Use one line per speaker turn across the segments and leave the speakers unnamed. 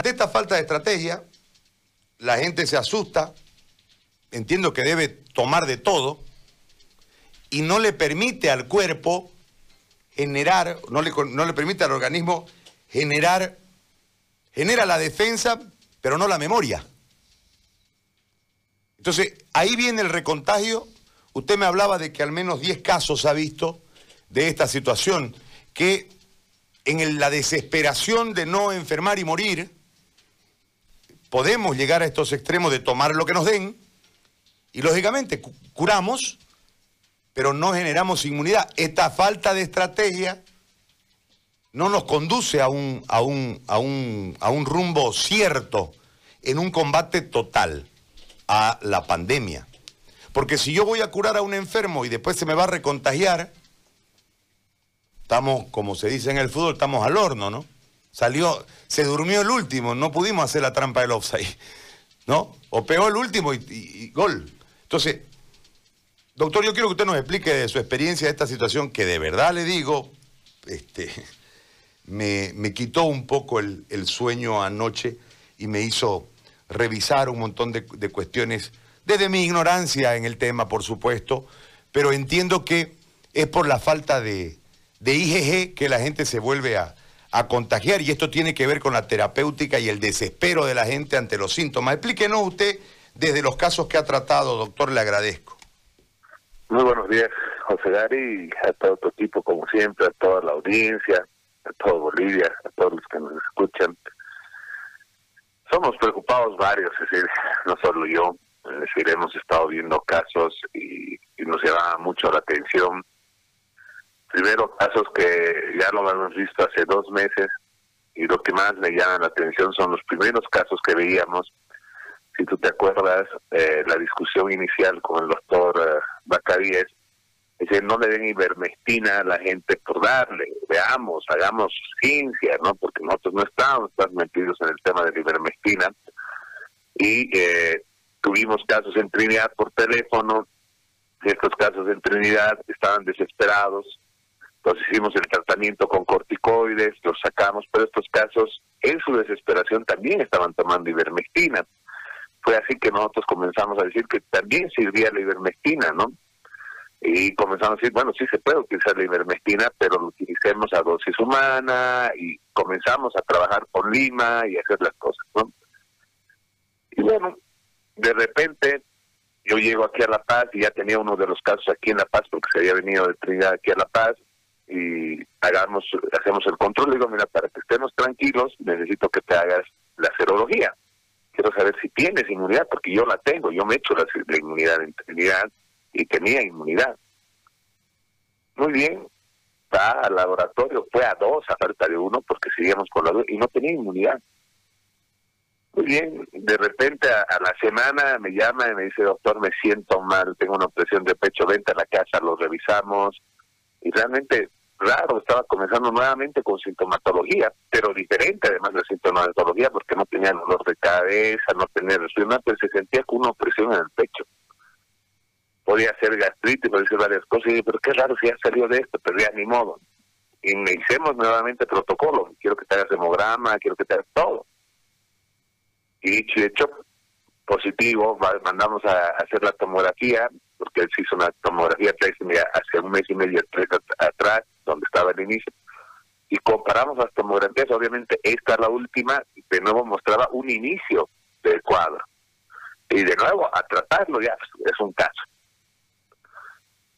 ante esta falta de estrategia, la gente se asusta, entiendo que debe tomar de todo, y no le permite al cuerpo generar, no le, no le permite al organismo generar, genera la defensa, pero no la memoria. Entonces, ahí viene el recontagio. Usted me hablaba de que al menos 10 casos ha visto de esta situación, que en la desesperación de no enfermar y morir, podemos llegar a estos extremos de tomar lo que nos den y lógicamente curamos, pero no generamos inmunidad. Esta falta de estrategia no nos conduce a un, a un, a un, a un rumbo cierto en un combate total a la pandemia. Porque si yo voy a curar a un enfermo y después se me va a recontagiar, estamos, como se dice en el fútbol, estamos al horno, ¿no? Salió, se durmió el último, no pudimos hacer la trampa del offside, ¿no? O pegó el último y, gol. Entonces, doctor, yo quiero que usted nos explique de su experiencia de esta situación que de verdad le digo, este, me, quitó un poco el, sueño anoche y me hizo revisar un montón de, cuestiones, desde mi ignorancia en el tema, por supuesto, pero entiendo que es por la falta de, de IgG que la gente se vuelve a, a contagiar y esto tiene que ver con la terapéutica y el desespero de la gente ante los síntomas. Explíquenos usted desde los casos que ha tratado, doctor, le agradezco.
Muy buenos días, José Gary, a todo tu equipo, como siempre, a toda la audiencia, a todo Bolivia, a todos los que nos escuchan. Somos preocupados varios, es decir, no solo yo, es decir, hemos estado viendo casos y, y nos llama mucho la atención primero casos que ya lo hemos visto hace dos meses y lo que más me llama la atención son los primeros casos que veíamos. Si tú te acuerdas, eh, la discusión inicial con el doctor uh, Bacaríes, es decir, no le den ivermectina a la gente por darle, veamos, hagamos ciencia, ¿no? Porque nosotros no estamos tan metidos en el tema de la ivermectina. Y eh, tuvimos casos en Trinidad por teléfono, estos casos en Trinidad estaban desesperados, entonces hicimos el tratamiento con corticoides, los sacamos, pero estos casos en su desesperación también estaban tomando ivermectina. Fue así que nosotros comenzamos a decir que también servía la ivermectina, ¿no? Y comenzamos a decir, bueno, sí se puede utilizar la ivermectina, pero lo utilicemos a dosis humana y comenzamos a trabajar con Lima y hacer las cosas, ¿no? Y bueno, de repente yo llego aquí a La Paz y ya tenía uno de los casos aquí en La Paz porque se había venido de Trinidad aquí a La Paz y hagamos hacemos el control. digo, mira, para que estemos tranquilos, necesito que te hagas la serología. Quiero saber si tienes inmunidad, porque yo la tengo. Yo me he hecho la, inmunidad en Trinidad y tenía inmunidad. Muy bien, va al laboratorio, fue a dos a falta de uno, porque seguíamos con la dos, y no tenía inmunidad. Muy bien, de repente a, la semana me llama y me dice, doctor, me siento mal, tengo una presión de pecho, vente a la casa, lo revisamos, y realmente raro, estaba comenzando nuevamente con sintomatología, pero diferente además de sintomatología porque no tenía dolor de cabeza, no tenía resfriado, pero se sentía con una opresión en el pecho. Podía ser gastritis, podía ser varias cosas, y pero qué raro si ya salió de esto, pero ya ni modo. Y me hicimos nuevamente protocolo, quiero que te hagas hemograma, quiero que te hagas todo. Y dicho hecho, positivo, mandamos a hacer la tomografía, porque él se hizo una tomografía hace un mes y medio atrás, donde estaba el inicio, y comparamos las tomografías, obviamente esta es la última, de nuevo mostraba un inicio del cuadro. Y de nuevo, a tratarlo ya es un caso.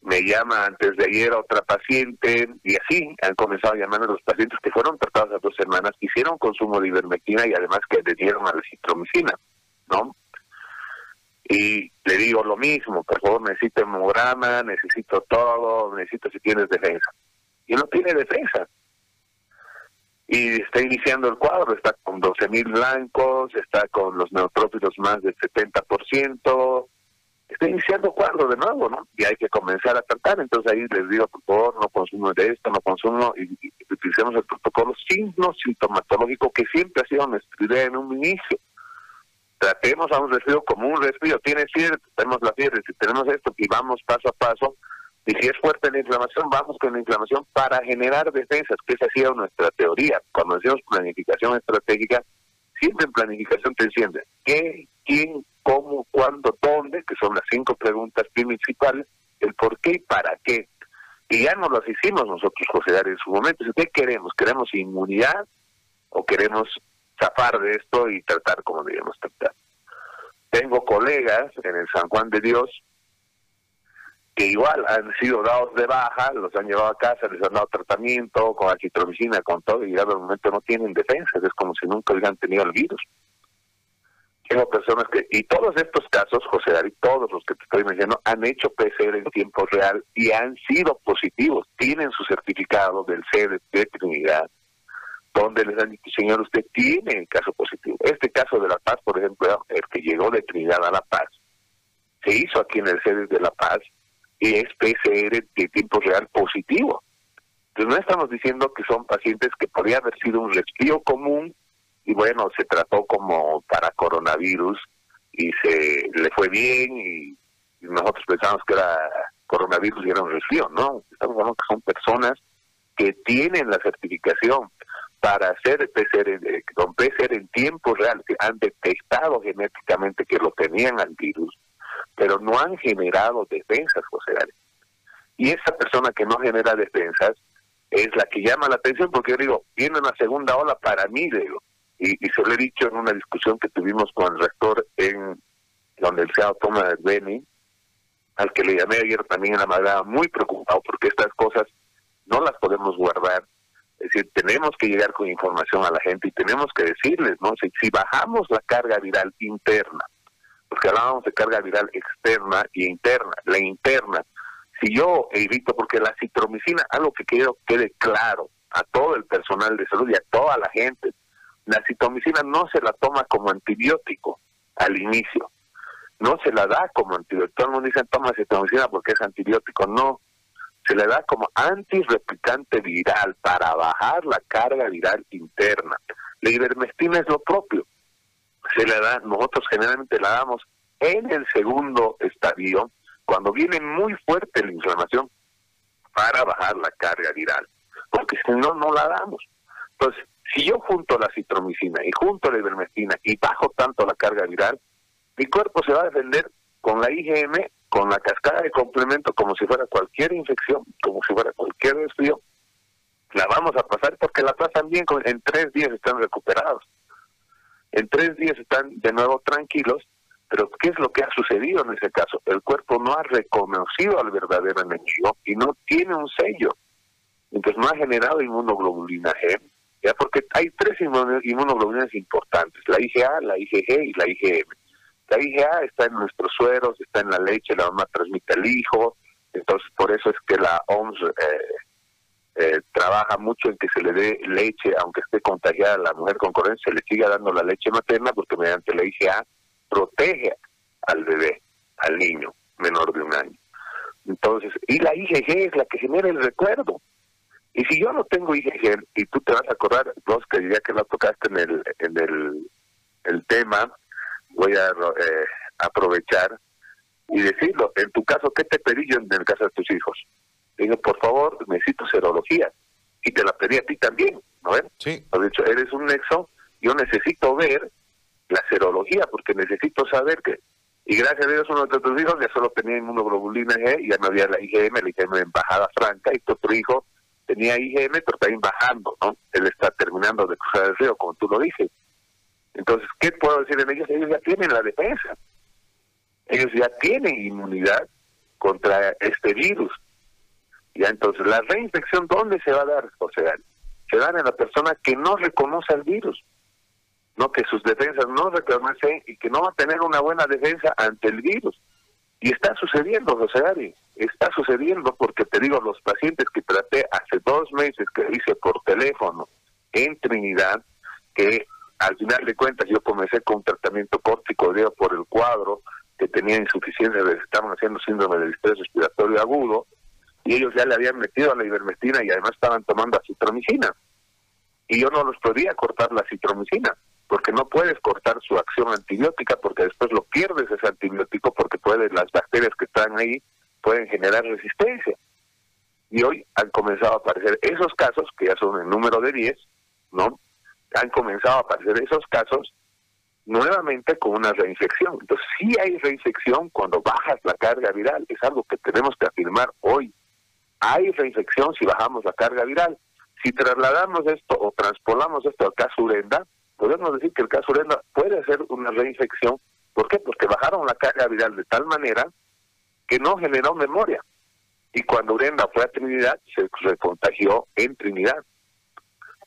Me llama antes de ayer otra paciente, y así han comenzado a llamarme los pacientes que fueron tratados hace dos semanas, hicieron consumo de ivermectina y además que le dieron a la citromicina, ¿no? Y le digo lo mismo, por favor necesito hemograma, necesito todo, necesito si tienes defensa. Y no tiene defensa. Y está iniciando el cuadro, está con 12 mil blancos, está con los neutrófilos más del 70%, está iniciando el cuadro de nuevo, ¿no? Y hay que comenzar a tratar, entonces ahí les digo, por favor, no consumo de esto, no consumo, y, utilicemos el protocolo signo sintomatológico que siempre ha sido nuestra idea en un inicio tratemos a un resfrío como un resfrío. Tiene fiebre, tenemos la fiebre, si tenemos esto y vamos paso a paso. Y si es fuerte la inflamación, vamos con la inflamación para generar defensas, que esa ha sido nuestra teoría. Cuando decimos planificación estratégica, siempre en planificación te encienden. ¿Qué, quién, cómo, cuándo, dónde? Que son las cinco preguntas principales. El por qué y para qué. Y ya no las hicimos nosotros, José Gary, en su momento. ¿Qué queremos? ¿Queremos inmunidad o queremos zafar de esto y tratar como debemos tratar? Tengo colegas en el San Juan de Dios que igual han sido dados de baja, los han llevado a casa, les han dado tratamiento con acitromicina, con todo, y ya de momento no tienen defensas, es como si nunca hubieran tenido el virus. Tengo personas que, y todos estos casos, José David, todos los que te estoy mencionando, han hecho PCR en tiempo real y han sido positivos, tienen su certificado del CD de Trinidad, donde les han dicho, señor, usted tiene el caso positivo. Este caso de La Paz, por ejemplo, el que llegó de Trinidad a La Paz, se hizo aquí en el CD de La Paz, es PCR de tiempo real positivo. Entonces no estamos diciendo que son pacientes que podría haber sido un resfrío común y bueno, se trató como para coronavirus y se le fue bien y, nosotros pensamos que era coronavirus y era un resfrío, ¿no? Estamos hablando que son personas que tienen la certificación para hacer PCR, con PCR en tiempo real, que han detectado genéticamente que lo tenían al virus pero no han generado defensas, José Gary. Y esa persona que no genera defensas es la que llama la atención, porque yo digo, viene una segunda ola para mí, digo, y, se lo he dicho en una discusión que tuvimos con el rector en la Universidad Autónoma de Beni, al que le llamé ayer también en la madrugada, muy preocupado, porque estas cosas no las podemos guardar. Es decir, tenemos que llegar con información a la gente y tenemos que decirles, ¿no? si bajamos la carga viral interna, porque hablábamos de carga viral externa y interna. La interna, si yo evito, porque la citromicina, algo que quiero quede claro a todo el personal de salud y a toda la gente, la citromicina no se la toma como antibiótico al inicio, no se la da como antibiótico. Todo el mundo dice toma citromicina porque es antibiótico, no. Se le da como antirreplicante viral para bajar la carga viral interna. La ivermectina es lo propio se le da, nosotros generalmente la damos en el segundo estadio, cuando viene muy fuerte la inflamación, para bajar la carga viral, porque si no, no la damos. Entonces, si yo junto la citromicina y junto la ivermectina y bajo tanto la carga viral, mi cuerpo se va a defender con la IgM, con la cascada de complemento, como si fuera cualquier infección, como si fuera cualquier resfrío. La vamos a pasar porque la pasan bien, en tres días están recuperados. En tres días están de nuevo tranquilos, pero ¿qué es lo que ha sucedido en ese caso? El cuerpo no ha reconocido al verdadero enemigo y no tiene un sello. Entonces no ha generado inmunoglobulina G, ya porque hay tres inmunoglobulinas importantes, la IgA, la IgG y la IgM. La IgA está en nuestros sueros, está en la leche, la mamá transmite al hijo, entonces por eso es que la OMS eh, eh, trabaja mucho en que se le dé leche, aunque esté contagiada la mujer con coronavirus, se le siga dando la leche materna porque mediante la IgA protege al bebé, al niño menor de un año. Entonces, y la IgG es la que genera el recuerdo. Y si yo no tengo IgG, y tú te vas a acordar, que ya que la tocaste en el, en el, el tema, voy a eh, aprovechar y decirlo. En tu caso, ¿qué te pedí yo en el caso de tus hijos? digo, por favor, necesito serología. Y te la pedí a ti también, ¿no ves?
Sí.
Has dicho, eres un nexo, yo necesito ver la serología, porque necesito saber que... Y gracias a Dios uno de tus hijos ya solo tenía inmunoglobulina G, y ya no había la IgM, la IgM en bajada franca, y tu otro hijo tenía IgM, pero también bajando, ¿no? Él está terminando de cruzar el río, como tú lo dices. Entonces, ¿qué puedo decir en ellos? Ellos ya tienen la defensa. Ellos ya tienen inmunidad contra este virus. Ya entonces, la reinfección, ¿dónde se va a dar, José Se da en la persona que no reconoce el virus, no que sus defensas no reconocen y que no va a tener una buena defensa ante el virus. Y está sucediendo, José Gary, está sucediendo porque te digo, los pacientes que traté hace dos meses que hice por teléfono en Trinidad, que al final de cuentas yo comencé con un tratamiento córtico por el cuadro, que tenía insuficiencia, estaban haciendo síndrome del estrés respiratorio agudo, y ellos ya le habían metido a la ivermectina y además estaban tomando citromicina. Y yo no los podía cortar la citromicina, porque no puedes cortar su acción antibiótica, porque después lo pierdes ese antibiótico, porque puede, las bacterias que están ahí pueden generar resistencia. Y hoy han comenzado a aparecer esos casos, que ya son el número de 10, ¿no? Han comenzado a aparecer esos casos nuevamente con una reinfección. Entonces, sí hay reinfección cuando bajas la carga viral, es algo que tenemos que afirmar hoy. Hay reinfección si bajamos la carga viral. Si trasladamos esto o transpolamos esto al caso Urenda, podemos decir que el caso Urenda puede ser una reinfección. ¿Por qué? Porque bajaron la carga viral de tal manera que no generó memoria. Y cuando Urenda fue a Trinidad, se recontagió en Trinidad,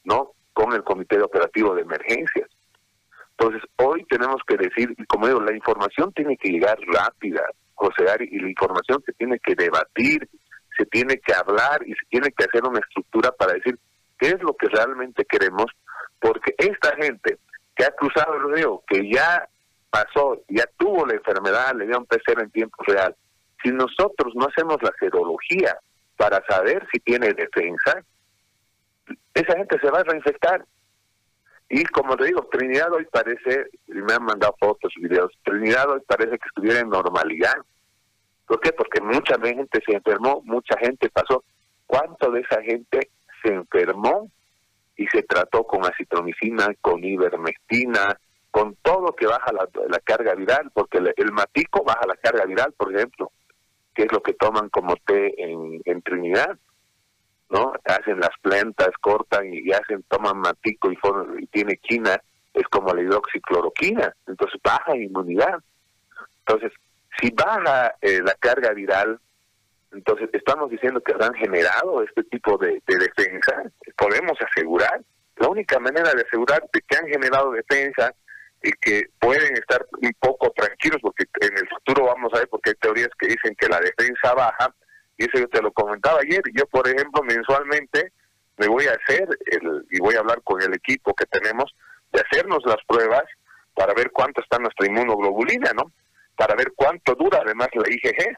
¿no? Con el Comité Operativo de Emergencias. Entonces, hoy tenemos que decir, como digo, la información tiene que llegar rápida, José Ari, y la información se tiene que debatir, se tiene que hablar y se tiene que hacer una estructura para decir qué es lo que realmente queremos, porque esta gente que ha cruzado el río, que ya pasó, ya tuvo la enfermedad, le dio un PCR en tiempo real, si nosotros no hacemos la serología para saber si tiene defensa, esa gente se va a reinfectar y como te digo, Trinidad hoy parece, y me han mandado fotos y videos, Trinidad hoy parece que estuviera en normalidad. ¿Por qué? Porque mucha gente se enfermó, mucha gente pasó. ¿Cuánto de esa gente se enfermó y se trató con acitromicina, con ivermectina, con todo que baja la, carga viral? Porque el, matico baja la carga viral, por ejemplo, que es lo que toman como té en Trinidad. ¿No? Hacen las plantas, cortan y hacen, toman matico y, y tiene quina, es como la hidroxicloroquina, entonces baja inmunidad. Entonces, si baja eh, la carga viral, entonces estamos diciendo que han generado este tipo de, defensa, podemos asegurar, la única manera de asegurar de que han generado defensa y que pueden estar un poco tranquilos, porque en el futuro vamos a ver, porque hay teorías que dicen que la defensa baja, y eso yo te lo comentaba ayer. Yo, por ejemplo, mensualmente me voy a hacer, el, y voy a hablar con el equipo que tenemos, de hacernos las pruebas para ver cuánto está nuestra inmunoglobulina, ¿no? Para ver cuánto dura además la IgG,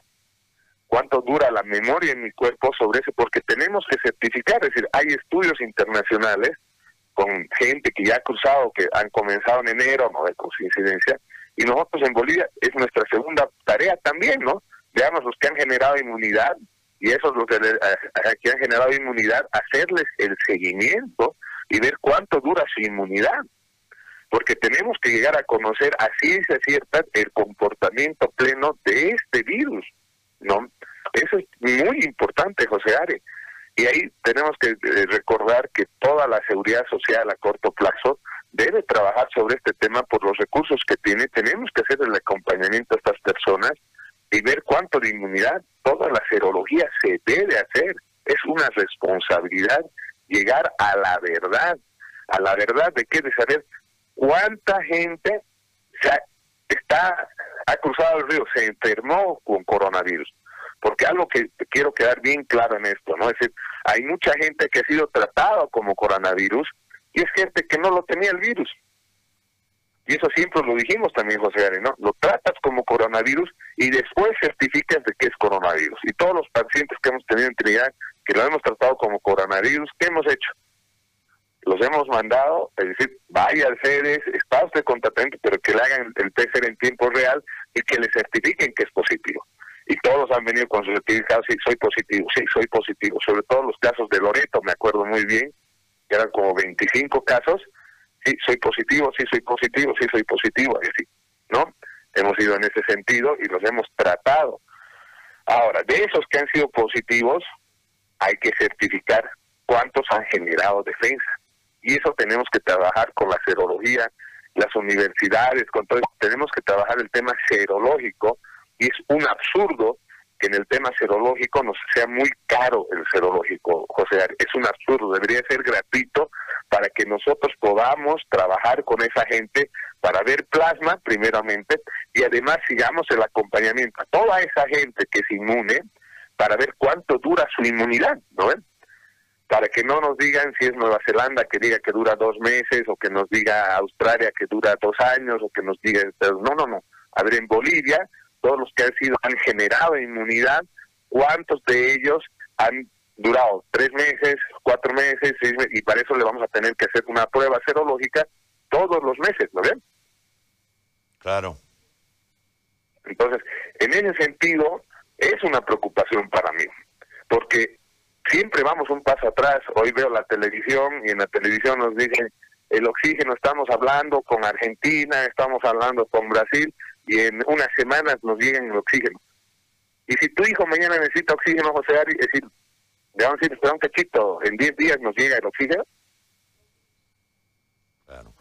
cuánto dura la memoria en mi cuerpo sobre eso, porque tenemos que certificar, es decir, hay estudios internacionales con gente que ya ha cruzado, que han comenzado en enero, no de coincidencia, y nosotros en Bolivia es nuestra segunda tarea también, ¿no? Veamos los que han generado inmunidad y esos los que, han generado inmunidad, hacerles el seguimiento y ver cuánto dura su inmunidad. Porque tenemos que llegar a conocer a ciencia cierta el comportamiento pleno de este virus, ¿no? Eso es muy importante, José Are. Y ahí tenemos que eh, recordar que toda la seguridad social a corto plazo debe trabajar sobre este tema por los recursos que tiene. Tenemos que hacer el acompañamiento a estas personas y ver cuánto de inmunidad, toda la serología se debe hacer. Es una responsabilidad llegar a la verdad, a la verdad de que de saber cuánta gente se está ha cruzado el río, se enfermó con coronavirus. Porque algo que quiero quedar bien claro en esto, ¿no? Es decir, hay mucha gente que ha sido tratado como coronavirus y es gente que no lo tenía el virus. Y eso siempre lo dijimos también, José Gary, ¿no? Lo tratas como coronavirus y después certificas de que es coronavirus. Y todos los pacientes que hemos tenido en Trinidad, que lo hemos tratado como coronavirus, ¿qué hemos hecho? Los hemos mandado, es decir, vaya al CEDES, está usted con pero que le hagan el PCR en tiempo real y que le certifiquen que es positivo. Y todos han venido con su certificado, sí, soy positivo, sí, soy positivo. Sobre todo los casos de Loreto, me acuerdo muy bien, que eran como 25 casos, sí, soy positivo, sí, soy positivo, sí, soy positivo, así, ¿no? Hemos ido en ese sentido y los hemos tratado. Ahora, de esos que han sido positivos, hay que certificar cuántos han generado defensa. Y eso tenemos que trabajar con la serología, las universidades, con todo tenemos que trabajar el tema serológico y es un absurdo que en el tema serológico nos sea muy caro el serológico, José. Es un absurdo, debería ser gratuito para que nosotros podamos trabajar con esa gente para ver plasma, primeramente, y además sigamos el acompañamiento a toda esa gente que es inmune para ver cuánto dura su inmunidad, ¿no Para que no nos digan si es Nueva Zelanda que diga que dura dos meses, o que nos diga Australia que dura dos años, o que nos diga... No, no, no. A ver, en Bolivia todos los que han sido han generado inmunidad, cuántos de ellos han durado tres meses, cuatro meses, seis meses, y para eso le vamos a tener que hacer una prueba serológica todos los meses, ¿no ven?
Claro.
Entonces, en ese sentido, es una preocupación para mí, porque siempre vamos un paso atrás. Hoy veo la televisión y en la televisión nos dicen el oxígeno, estamos hablando con Argentina, estamos hablando con Brasil, y en unas semanas nos llega el oxígeno. Y si tu hijo mañana necesita oxígeno, José Ari, es decir, le vamos a decir, espera un cachito, en 10 días nos llega el oxígeno.
Claro.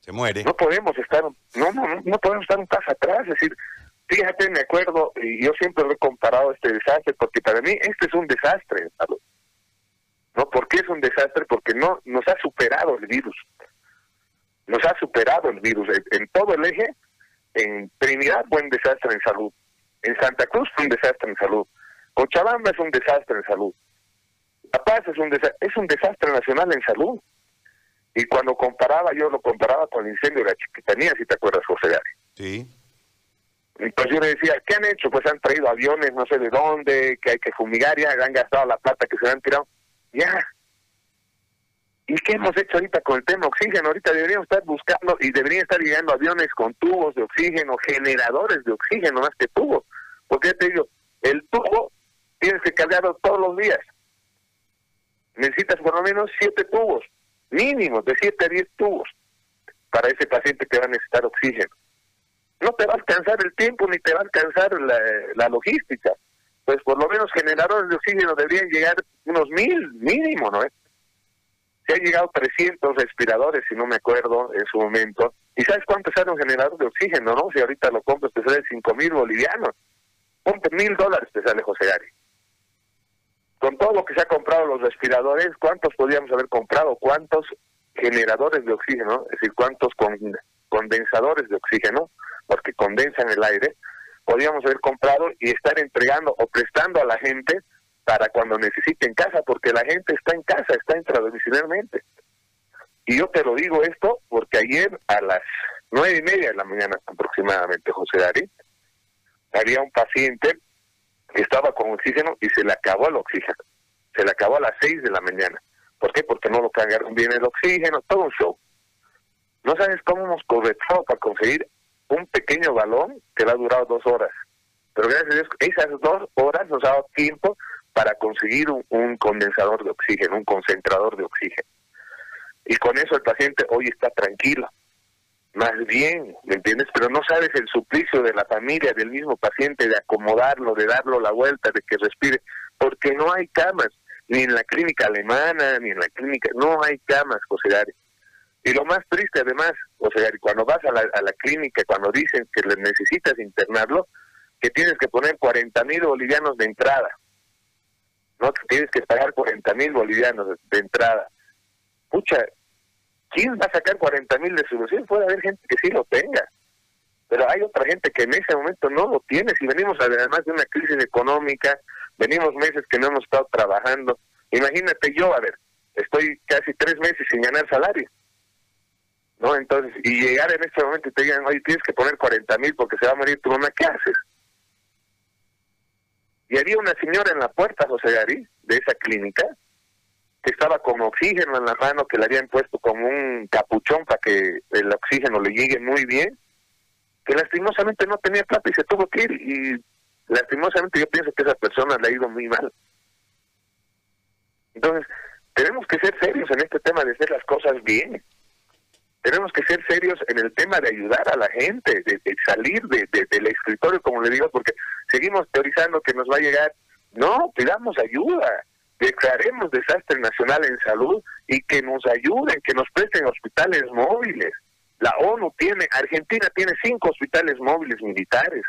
Se muere.
No podemos estar, no, no, no podemos estar un paso atrás, es decir, fíjate, me acuerdo, y yo siempre lo he comparado este desastre, porque para mí este es un desastre, ¿no? ¿Por qué es un desastre? Porque no nos ha superado el virus. Nos ha superado el virus en, todo el eje. En Trinidad fue un desastre en salud. En Santa Cruz fue un desastre en salud. Cochabamba es un desastre en salud. La Paz es un, es un desastre nacional en salud. Y cuando comparaba, yo lo comparaba con el incendio de la Chiquitanía, si te acuerdas, José Gary.
Sí.
Entonces yo le decía, ¿qué han hecho? Pues han traído aviones no sé de dónde, que hay que fumigar, ya han gastado la plata que se han tirado. Ya. ¿Y qué hemos hecho ahorita con el tema oxígeno? Ahorita deberíamos estar buscando y deberían estar llegando aviones con tubos de oxígeno, generadores de oxígeno más que tubos. Porque ya te digo, el tubo tienes que cargarlo todos los días. Necesitas por lo menos siete tubos, mínimo, de siete a diez tubos, para ese paciente que va a necesitar oxígeno no te va a alcanzar el tiempo ni te va a alcanzar la, logística. Pues por lo menos generadores de oxígeno deberían llegar unos mil mínimo, ¿no? Se han llegado 300 respiradores, si no me acuerdo, en su momento. ¿Y sabes cuánto sale un generador de oxígeno, no? Si ahorita lo compras te sale 5 mil bolivianos. Ponte mil dólares te sale José Gary. Con todo lo que se ha comprado los respiradores, ¿cuántos podríamos haber comprado? ¿Cuántos generadores de oxígeno? Es decir, ¿cuántos condensadores de oxígeno? porque condensan el aire, podríamos haber comprado y estar entregando o prestando a la gente para cuando necesite en casa, porque la gente está en casa, está intradomiciliarmente. Y yo te lo digo esto porque ayer a las nueve y media de la mañana aproximadamente, José Dari, había un paciente que estaba con oxígeno y se le acabó el oxígeno. Se le acabó a las seis de la mañana. ¿Por qué? Porque no lo cargaron bien el oxígeno, todo un show. No sabes cómo hemos corregido para conseguir un pequeño balón que le ha durado dos horas. Pero gracias a Dios, esas dos horas nos ha dado tiempo para conseguir un, condensador de oxígeno, un concentrador de oxígeno. Y con eso el paciente hoy está tranquilo. Más bien, ¿me entiendes? Pero no sabes el suplicio de la familia, del mismo paciente, de acomodarlo, de darlo la vuelta, de que respire, porque no hay camas, ni en la clínica alemana, ni en la clínica, no hay camas, José Gary. Y lo más triste además, o sea, cuando vas a la, a la clínica, cuando dicen que necesitas internarlo, que tienes que poner 40 mil bolivianos de entrada. No tienes que pagar 40 mil bolivianos de, entrada. Pucha, ¿quién va a sacar 40 mil de solución? Puede haber gente que sí lo tenga. Pero hay otra gente que en ese momento no lo tiene. Si venimos además de una crisis económica, venimos meses que no hemos estado trabajando. Imagínate yo, a ver, estoy casi tres meses sin ganar salario ¿no? Entonces, y llegar en este momento y te digan, oye, tienes que poner 40 mil porque se va a morir tu mamá, ¿qué haces? Y había una señora en la puerta, José Gary, de esa clínica, que estaba con oxígeno en la mano, que le habían puesto como un capuchón para que el oxígeno le llegue muy bien, que lastimosamente no tenía plata y se tuvo que ir. Y lastimosamente yo pienso que esa persona le ha ido muy mal. Entonces, tenemos que ser serios en este tema de hacer las cosas bien tenemos que ser serios en el tema de ayudar a la gente, de, salir de, del escritorio, como le digo, porque seguimos teorizando que nos va a llegar. No, pidamos ayuda, declaremos desastre nacional en salud y que nos ayuden, que nos presten hospitales móviles. La ONU tiene, Argentina tiene cinco hospitales móviles militares.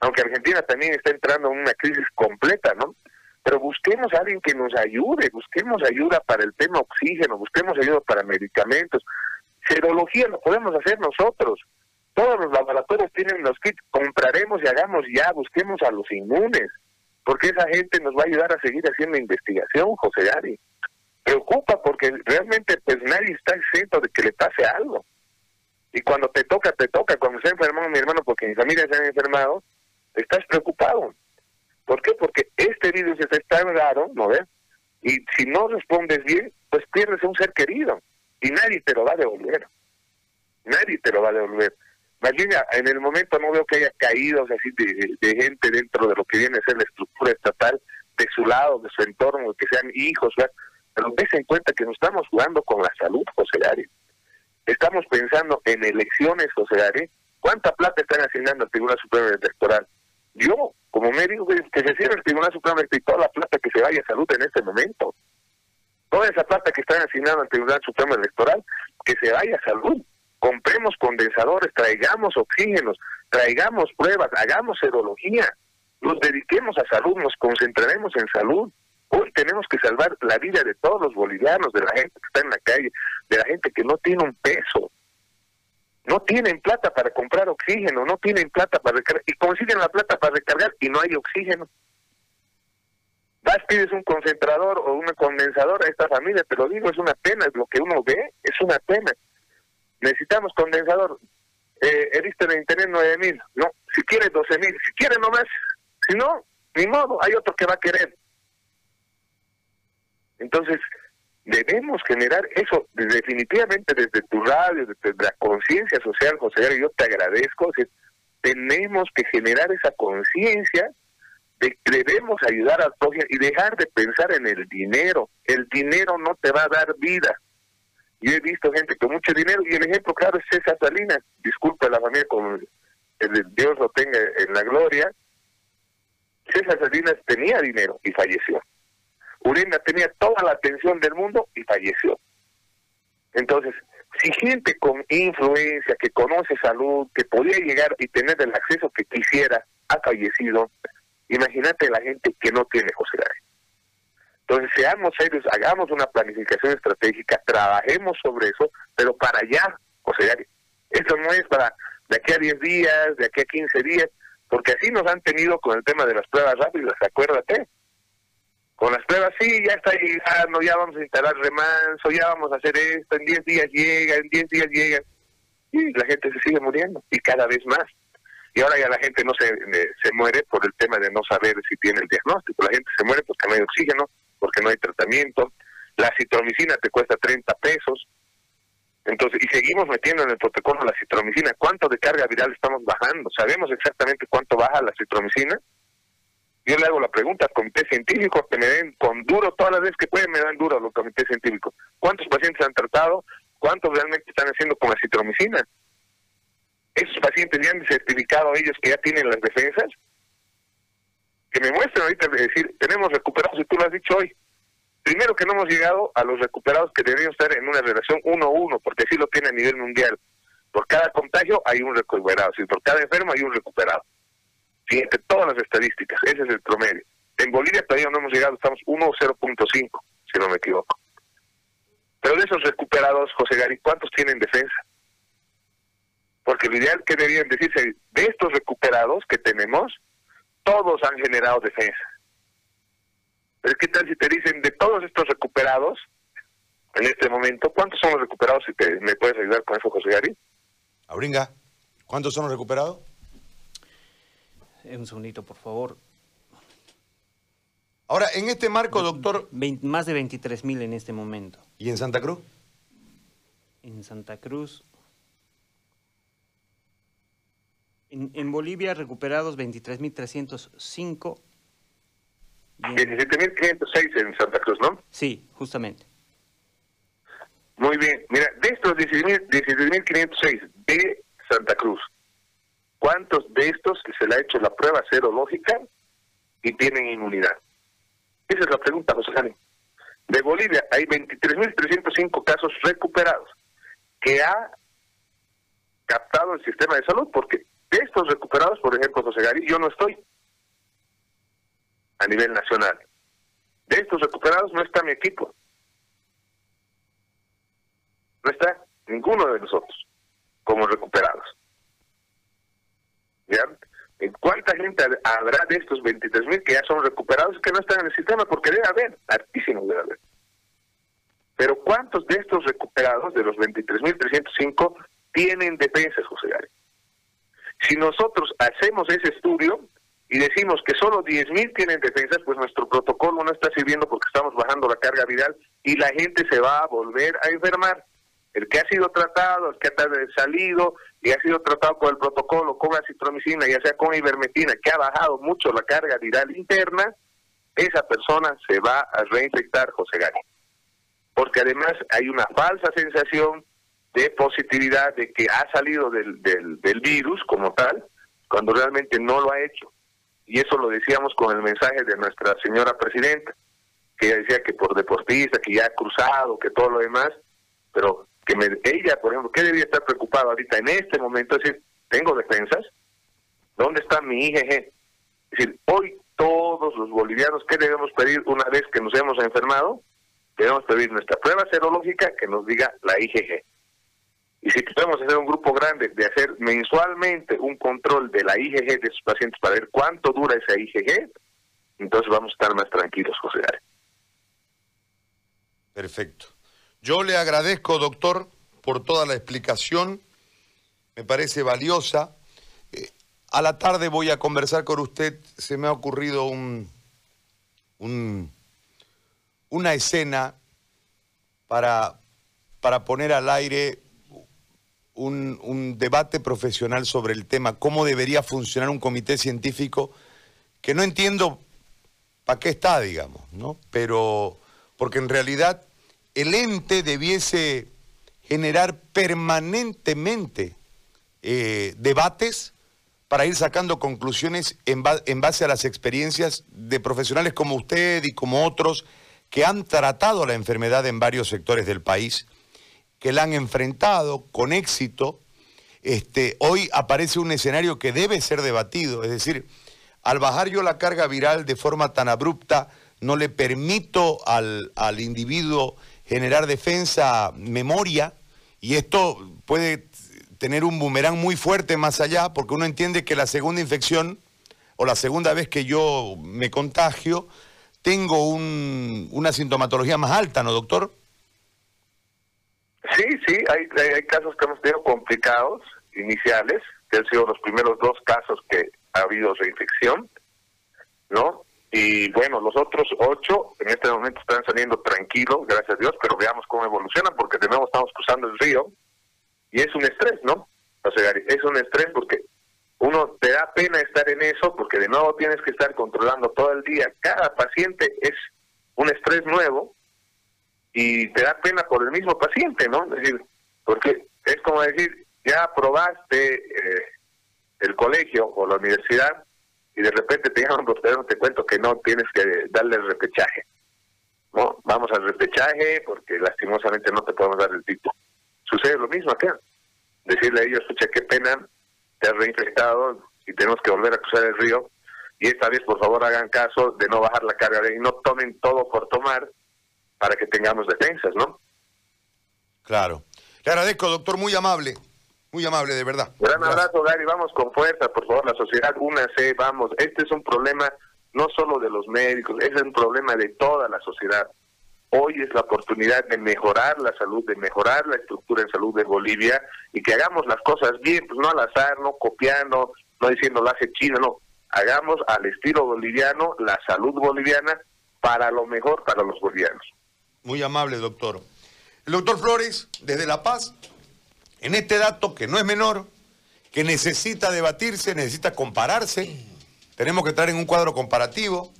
Aunque Argentina también está entrando en una crisis completa, ¿no? pero busquemos a alguien que nos ayude, busquemos ayuda para el tema oxígeno, busquemos ayuda para medicamentos. Serología lo podemos hacer nosotros. Todos los laboratorios tienen los kits, compraremos y hagamos ya, busquemos a los inmunes, porque esa gente nos va a ayudar a seguir haciendo investigación, José Gary. Preocupa porque realmente pues nadie está exento de que le pase algo. Y cuando te toca, te toca. Cuando se ha enfermado mi hermano porque mi familia se ha enfermado, estás preocupado. ¿Por qué? Porque este virus es tan raro, ¿no ves? Y si no respondes bien, pues pierdes a un ser querido y nadie te lo va a devolver. Nadie te lo va a devolver. Imagina, en el momento no veo que haya caídos así de, gente dentro de lo que viene a ser la estructura estatal, de su lado, de su entorno, que sean hijos, pero des en cuenta que nos estamos jugando con la salud, José Gary. Estamos pensando en elecciones, José Gary. ¿Cuánta plata están asignando al Tribunal Supremo Electoral? Yo, como médico, que se cierre el Tribunal Supremo Electoral y toda la plata que se vaya a salud en este momento. Toda esa plata que están asignando al Tribunal Supremo Electoral, que se vaya a salud. Compremos condensadores, traigamos oxígenos, traigamos pruebas, hagamos serología, nos dediquemos a salud, nos concentraremos en salud. Hoy tenemos que salvar la vida de todos los bolivianos, de la gente que está en la calle, de la gente que no tiene un peso. No tienen plata para comprar oxígeno, no tienen plata para recargar, y consiguen la plata para recargar y no hay oxígeno. Vas, pides un concentrador o un condensador a esta familia, te lo digo, es una pena, es lo que uno ve, es una pena. Necesitamos condensador, eh, visto en internet nueve mil, no, si quiere doce mil, si quiere nomás, si no, ni modo, hay otro que va a querer. Entonces, debemos generar eso definitivamente desde tu radio, desde la conciencia social, José, yo te agradezco, tenemos que generar esa conciencia de que debemos ayudar a todos y dejar de pensar en el dinero. El dinero no te va a dar vida. Yo he visto gente con mucho dinero y el ejemplo claro es César Salinas. Disculpa la familia con el Dios lo tenga en la gloria. César Salinas tenía dinero y falleció. Urena tenía toda la atención del mundo y falleció. Entonces, si gente con influencia, que conoce salud, que podía llegar y tener el acceso que quisiera, ha fallecido, imagínate la gente que no tiene José Entonces, seamos serios, hagamos una planificación estratégica, trabajemos sobre eso, pero para allá, José Gary. Eso no es para de aquí a 10 días, de aquí a 15 días, porque así nos han tenido con el tema de las pruebas rápidas, acuérdate. Con las pruebas, sí, ya está llegando, ya vamos a instalar remanso, ya vamos a hacer esto, en 10 días llega, en 10 días llega. Y la gente se sigue muriendo, y cada vez más. Y ahora ya la gente no se, se muere por el tema de no saber si tiene el diagnóstico. La gente se muere porque no hay oxígeno, porque no hay tratamiento. La citromicina te cuesta 30 pesos. Entonces, y seguimos metiendo en el protocolo la citromicina. ¿Cuánto de carga viral estamos bajando? ¿Sabemos exactamente cuánto baja la citromicina? Yo le hago la pregunta al comité científico que me den con duro, todas las veces que pueden me dan duro a los comités científicos. ¿Cuántos pacientes han tratado? ¿Cuántos realmente están haciendo con la citromicina? ¿Esos pacientes ya han certificado ellos que ya tienen las defensas? Que me muestren ahorita, decir, tenemos recuperados, y tú lo has dicho hoy, Primero que no hemos llegado a los recuperados que deberían estar en una relación uno a uno, porque así lo tiene a nivel mundial. Por cada contagio hay un recuperado, si por cada enfermo hay un recuperado. Fíjate, todas las estadísticas, ese es el promedio. En Bolivia todavía no hemos llegado, estamos 1 o 0.5, si no me equivoco. Pero de esos recuperados, José Gary, ¿cuántos tienen defensa? Porque lo ideal que deberían decirse, de estos recuperados que tenemos, todos han generado defensa. Pero ¿qué tal si te dicen de todos estos recuperados en este momento, cuántos son los recuperados? Si te, me puedes ayudar con eso, José Gary.
Abringa, ¿cuántos son los recuperados?
Eh, un segundito, por favor.
Ahora, en este marco, doctor...
más de 23 mil en este momento.
¿Y en Santa Cruz?
En Santa Cruz... En, en Bolivia recuperados 23.305
17.506 en Santa Cruz, ¿no?
Sí, justamente.
Muy bien. Mira, de estos 17.506 de Santa Cruz, ¿cuántos de estos que se le ha hecho la prueba serológica y tienen inmunidad? Esa es la pregunta, José Jani. De Bolivia hay 23.305 casos recuperados que ha captado el sistema de salud, porque de estos recuperados, por ejemplo, José Gary, yo no estoy a nivel nacional. De estos recuperados no está mi equipo. No está ninguno de nosotros como recuperados. ¿Ya? ¿Cuánta gente habrá de estos 23 mil que ya son recuperados que no están en el sistema? Porque debe haber, altísimos debe haber. Pero ¿cuántos de estos recuperados, de los 23.305, tienen defensas, José Gary? Si nosotros hacemos ese estudio, y decimos que solo 10.000 tienen defensas, pues nuestro protocolo no está sirviendo porque estamos bajando la carga viral y la gente se va a volver a enfermar. El que ha sido tratado, el que ha salido y ha sido tratado con el protocolo, con acitromicina, ya sea con ivermectina, que ha bajado mucho la carga viral interna, esa persona se va a reinfectar, José Gary. porque además hay una falsa sensación de positividad de que ha salido del, del, virus como tal, cuando realmente no lo ha hecho. Y eso lo decíamos con el mensaje de nuestra señora presidenta, que ella decía que por deportista, que ya ha cruzado, que todo lo demás, pero que me, ella, por ejemplo, ¿qué debía estar preocupada ahorita en este momento? Es decir, ¿tengo defensas? ¿Dónde está mi IgG? Es decir, hoy todos los bolivianos, ¿qué debemos pedir una vez que nos hemos enfermado? Debemos pedir nuestra prueba serológica que nos diga la IgG. Y si podemos hacer un grupo grande de hacer mensualmente un control de la IgG de sus pacientes para ver cuánto dura esa IgG, entonces vamos a estar más tranquilos, José Gare.
Perfecto. Yo le agradezco, doctor, por toda la explicación. Me parece valiosa. Eh, a la tarde voy a conversar con usted. Se me ha ocurrido un, un una escena para, para poner al aire un, un, debate profesional sobre el tema, cómo debería funcionar un comité científico, que no entiendo para qué está, digamos, ¿no? Pero, porque en realidad el ente debiese generar permanentemente eh, debates para ir sacando conclusiones en, ba en base a las experiencias de profesionales como usted y como otros que han tratado la enfermedad en varios sectores del país que la han enfrentado con éxito, este, hoy aparece un escenario que debe ser debatido. Es decir, al bajar yo la carga viral de forma tan abrupta, no le permito al, al individuo generar defensa, memoria, y esto puede tener un boomerang muy fuerte más allá, porque uno entiende que la segunda infección o la segunda vez que yo me contagio, tengo un, una sintomatología más alta, ¿no, doctor?
Sí, sí, hay, hay, casos que hemos tenido complicados, iniciales, que han sido los primeros dos casos que ha habido reinfección, ¿no? Y bueno, los otros ocho en este momento están saliendo tranquilos, gracias a Dios, pero veamos cómo evolucionan, porque de nuevo estamos cruzando el río y es un estrés, ¿no? O sea, es un estrés porque uno te da pena estar en eso, porque de nuevo tienes que estar controlando todo el día. Cada paciente es un estrés nuevo y te da pena por el mismo paciente, ¿no? Es decir, porque es como decir, ya aprobaste eh, el colegio o la universidad y de repente te llaman por te cuento que no tienes que darle el repechaje. No, vamos al repechaje porque lastimosamente no te podemos dar el título. Sucede lo mismo acá. Decirle a ellos, escucha, qué pena, te has reinfectado y tenemos que volver a cruzar el río. Y esta vez, por favor, hagan caso de no bajar la carga y no tomen todo por tomar para que tengamos defensas, ¿no?
Claro. Le agradezco, doctor, muy amable. Muy amable, de verdad.
Gran abrazo, Gary. Vamos con fuerza, por favor, la sociedad, únase, vamos. Este es un problema no solo de los médicos, es un problema de toda la sociedad. Hoy es la oportunidad de mejorar la salud, de mejorar la estructura en salud de Bolivia y que hagamos las cosas bien, pues no al azar, no copiando, no diciendo lo hace China, no. Hagamos al estilo boliviano la salud boliviana para lo mejor para los bolivianos.
Muy amable, doctor. El doctor Flores, desde La Paz, en este dato que no es menor, que necesita debatirse, necesita compararse, tenemos que estar en un cuadro comparativo.